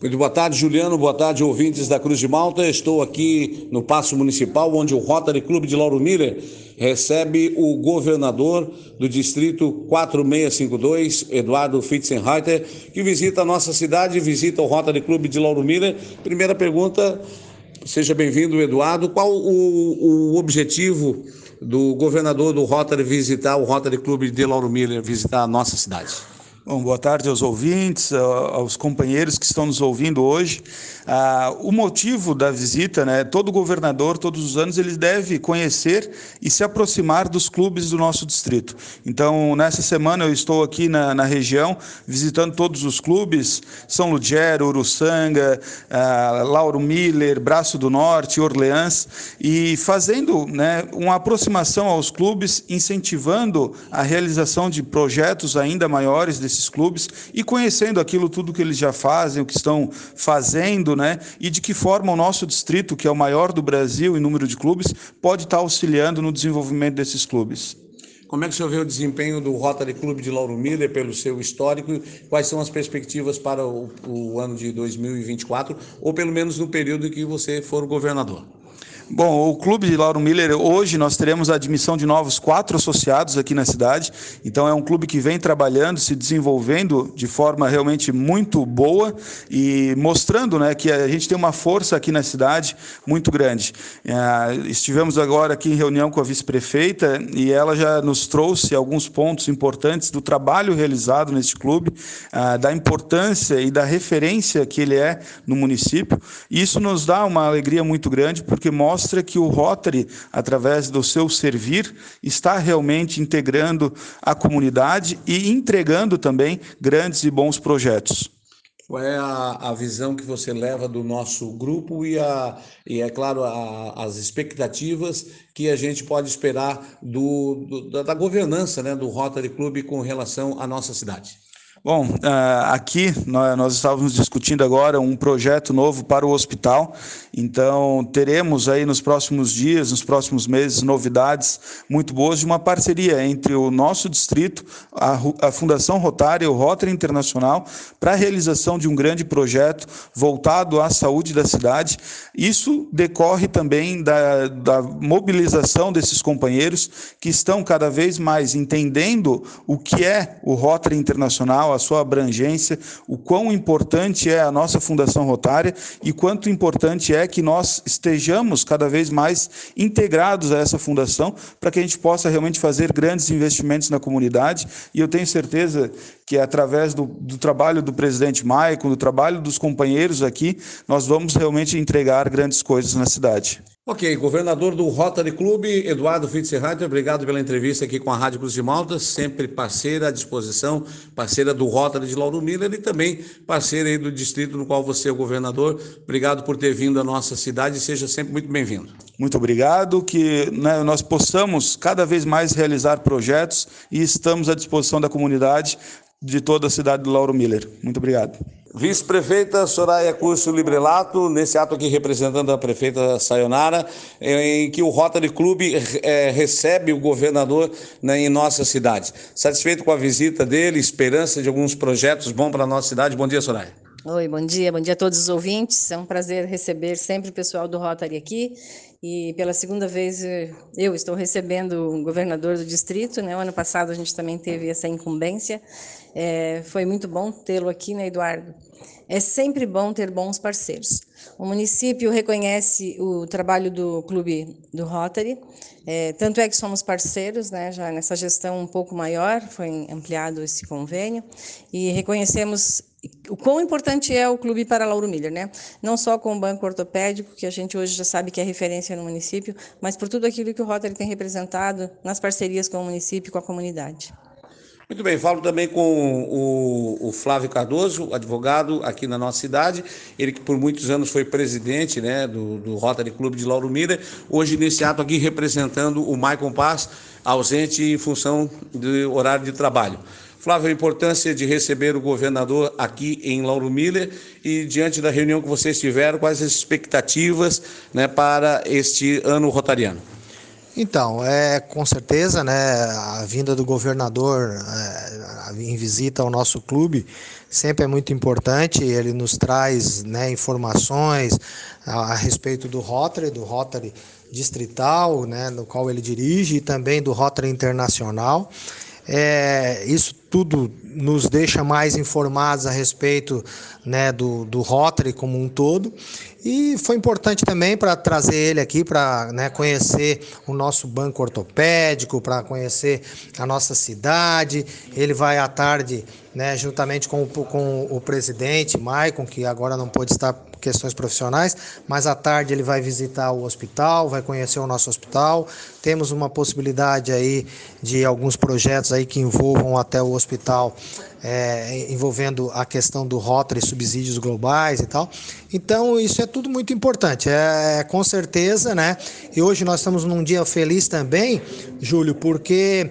Boa tarde, Juliano. Boa tarde, ouvintes da Cruz de Malta. Estou aqui no Paço Municipal, onde o Rotary Clube de Lauro Miller recebe o governador do distrito 4652, Eduardo Fitzenreiter, que visita a nossa cidade, visita o Rotary Clube de Lauro Miller. Primeira pergunta, seja bem-vindo, Eduardo. Qual o, o objetivo do governador do Rotary visitar o Rotary Clube de Lauro Miller, visitar a nossa cidade? Bom, boa tarde aos ouvintes, aos companheiros que estão nos ouvindo hoje. Ah, o motivo da visita, né, todo governador, todos os anos, ele deve conhecer e se aproximar dos clubes do nosso distrito. Então, nessa semana eu estou aqui na, na região, visitando todos os clubes, São Lugero, Uruçanga, ah, Lauro Miller, Braço do Norte, Orleans, e fazendo né, uma aproximação aos clubes, incentivando a realização de projetos ainda maiores desse desses clubes e conhecendo aquilo tudo que eles já fazem, o que estão fazendo, né? E de que forma o nosso distrito, que é o maior do Brasil em número de clubes, pode estar auxiliando no desenvolvimento desses clubes. Como é que o senhor vê o desempenho do Rotary Clube de Lauro Miller pelo seu histórico? Quais são as perspectivas para o, o ano de 2024, ou pelo menos no período que você for governador? Bom, o Clube de Lauro Miller, hoje nós teremos a admissão de novos quatro associados aqui na cidade. Então, é um clube que vem trabalhando, se desenvolvendo de forma realmente muito boa e mostrando né, que a gente tem uma força aqui na cidade muito grande. É, estivemos agora aqui em reunião com a vice-prefeita e ela já nos trouxe alguns pontos importantes do trabalho realizado neste clube, é, da importância e da referência que ele é no município. E isso nos dá uma alegria muito grande, porque mostra mostra que o Rotary, através do seu servir, está realmente integrando a comunidade e entregando também grandes e bons projetos. Qual é a, a, visão que você leva do nosso grupo e, a, e é claro, a, as expectativas que a gente pode esperar do, do, da governança né, do Rotary Club com relação à nossa cidade? Bom, ah, aqui nós estávamos discutindo agora um projeto novo para o hospital, então teremos aí nos próximos dias, nos próximos meses, novidades muito boas de uma parceria entre o nosso distrito, a Fundação Rotária e o Rotary Internacional para a realização de um grande projeto voltado à saúde da cidade. Isso decorre também da, da mobilização desses companheiros que estão cada vez mais entendendo o que é o Rotary Internacional a sua abrangência, o quão importante é a nossa Fundação Rotária e quanto importante é que nós estejamos cada vez mais integrados a essa fundação para que a gente possa realmente fazer grandes investimentos na comunidade. E eu tenho certeza que através do, do trabalho do presidente Maicon, do trabalho dos companheiros aqui, nós vamos realmente entregar grandes coisas na cidade. Ok, governador do Rotary Clube, Eduardo Fitzgerald, obrigado pela entrevista aqui com a Rádio Cruz de Malta, sempre parceira à disposição, parceira do Rotary de Lauro Miller e também parceira aí do distrito no qual você é governador. Obrigado por ter vindo à nossa cidade e seja sempre muito bem-vindo. Muito obrigado, que né, nós possamos cada vez mais realizar projetos e estamos à disposição da comunidade de toda a cidade de Lauro Miller. Muito obrigado. Vice-prefeita Soraya Curso Librelato, nesse ato aqui representando a prefeita Sayonara, em que o Rotary Clube é, recebe o governador né, em nossa cidade. Satisfeito com a visita dele, esperança de alguns projetos bons para a nossa cidade. Bom dia, Soraya. Oi, bom dia, bom dia a todos os ouvintes. É um prazer receber sempre o pessoal do Rotary aqui. E pela segunda vez eh, eu estou recebendo o governador do distrito. Né? O ano passado a gente também teve essa incumbência. É, foi muito bom tê-lo aqui, né, Eduardo? É sempre bom ter bons parceiros. O município reconhece o trabalho do clube do Rotary, é, tanto é que somos parceiros, né, já nessa gestão um pouco maior, foi ampliado esse convênio, e reconhecemos o quão importante é o clube para Lauro Miller, né? Não só com o banco ortopédico, que a gente hoje já sabe que é referência no município, mas por tudo aquilo que o Rotary tem representado nas parcerias com o município e com a comunidade. Muito bem, falo também com o, o, Flávio Cardoso, advogado aqui na nossa cidade, ele que por muitos anos foi presidente né, do, do Rotary Clube de Lauro Miller, hoje nesse ato aqui representando o Maicon Paz, ausente em função do horário de trabalho. Flávio, a importância de receber o governador aqui em Lauro Miller e diante da reunião que vocês tiveram, quais as expectativas né, para este ano rotariano? Então, é com certeza, né, a vinda do governador é, em visita ao nosso clube sempre é muito importante. Ele nos traz né, informações a, a respeito do Rotary, do Rotary distrital, né, no qual ele dirige, e também do Rotary Internacional. É, isso tudo nos deixa mais informados a respeito né, do, do Rotary como um todo. E foi importante também para trazer ele aqui para né, conhecer o nosso banco ortopédico, para conhecer a nossa cidade. Ele vai à tarde, né, juntamente com o, com o presidente, Maicon, que agora não pôde estar questões profissionais, mas à tarde ele vai visitar o hospital, vai conhecer o nosso hospital. Temos uma possibilidade aí de alguns projetos aí que envolvam até o hospital, é, envolvendo a questão do Rotary, subsídios globais e tal. Então isso é tudo muito importante, é, é com certeza, né? E hoje nós estamos num dia feliz também, Júlio, porque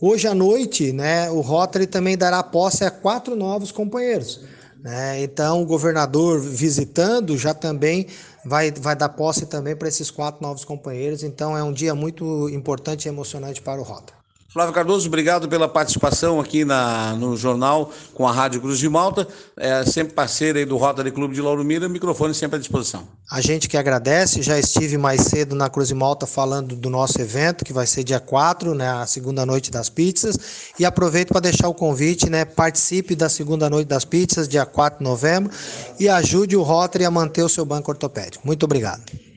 hoje à noite, né, o Rotary também dará posse a quatro novos companheiros. Né? Então, o governador visitando já também vai, vai dar posse também para esses quatro novos companheiros. Então, é um dia muito importante e emocionante para o Rota. Flávio Cardoso, obrigado pela participação aqui na, no jornal com a Rádio Cruz de Malta. É sempre parceiro aí do Rotary Clube de Lauro Mira, microfone sempre à disposição. A gente que agradece, já estive mais cedo na Cruz de Malta falando do nosso evento, que vai ser dia 4, né, a segunda noite das pizzas, e aproveito para deixar o convite, né, participe da segunda noite das pizzas, dia 4 de novembro, e ajude o Rotary a manter o seu banco ortopédico. Muito obrigado.